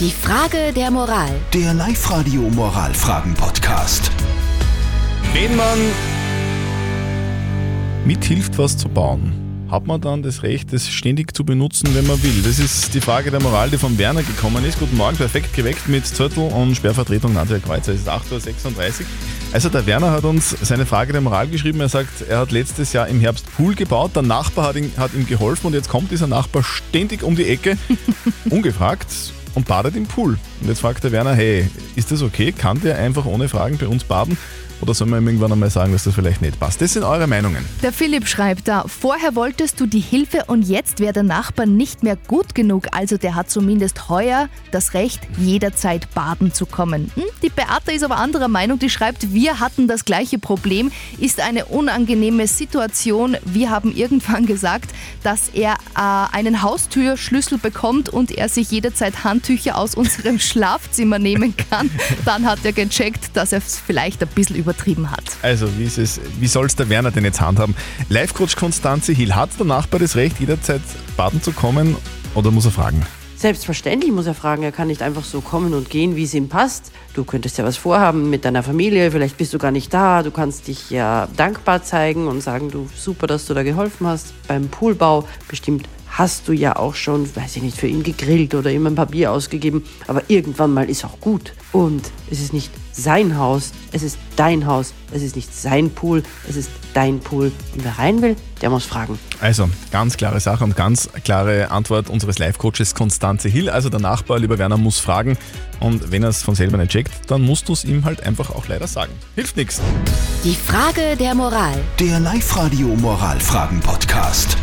Die Frage der Moral. Der Live-Radio Moralfragen-Podcast. Wenn man mithilft, was zu bauen, hat man dann das Recht, es ständig zu benutzen, wenn man will? Das ist die Frage der Moral, die von Werner gekommen ist. Guten Morgen, perfekt geweckt mit Zettel und Sperrvertretung Nadja Kreuzer. Es ist 8.36 Uhr. Also der Werner hat uns seine Frage der Moral geschrieben. Er sagt, er hat letztes Jahr im Herbst Pool gebaut. Der Nachbar hat, ihn, hat ihm geholfen und jetzt kommt dieser Nachbar ständig um die Ecke, ungefragt und badet im Pool. Und jetzt fragt der Werner, hey, ist das okay? Kann der einfach ohne Fragen bei uns baden? Oder soll man ihm irgendwann einmal sagen, dass das vielleicht nicht passt? Das sind eure Meinungen. Der Philipp schreibt da, vorher wolltest du die Hilfe und jetzt wäre der Nachbar nicht mehr gut genug, also der hat zumindest heuer das Recht, jederzeit baden zu kommen. Hm? Die Beate ist aber anderer Meinung, die schreibt, wir hatten das gleiche Problem, ist eine unangenehme Situation. Wir haben irgendwann gesagt, dass er äh, einen Haustürschlüssel bekommt und er sich jederzeit Handtücher aus unserem Schlafzimmer nehmen kann. Dann hat er gecheckt, dass er es vielleicht ein bisschen übertrieben hat. Also, wie, ist es, wie soll es der Werner denn jetzt handhaben? Live-Coach Konstanze Hill, hat der Nachbar das Recht, jederzeit baden zu kommen oder muss er fragen? Selbstverständlich muss er fragen. Er kann nicht einfach so kommen und gehen, wie es ihm passt. Du könntest ja was vorhaben mit deiner Familie. Vielleicht bist du gar nicht da. Du kannst dich ja dankbar zeigen und sagen, du super, dass du da geholfen hast. Beim Poolbau bestimmt hast du ja auch schon, weiß ich nicht, für ihn gegrillt oder ihm ein paar Bier ausgegeben. Aber irgendwann mal ist auch gut. Und es ist nicht sein Haus, es ist dein Haus, es ist nicht sein Pool, es ist dein Pool. Und wer rein will, der muss fragen. Also, ganz klare Sache und ganz klare Antwort unseres Live-Coaches Konstanze Hill. Also, der Nachbar, lieber Werner, muss fragen. Und wenn er es von selber nicht checkt, dann musst du es ihm halt einfach auch leider sagen. Hilft nichts. Die Frage der Moral. Der Live-Radio Moralfragen-Podcast.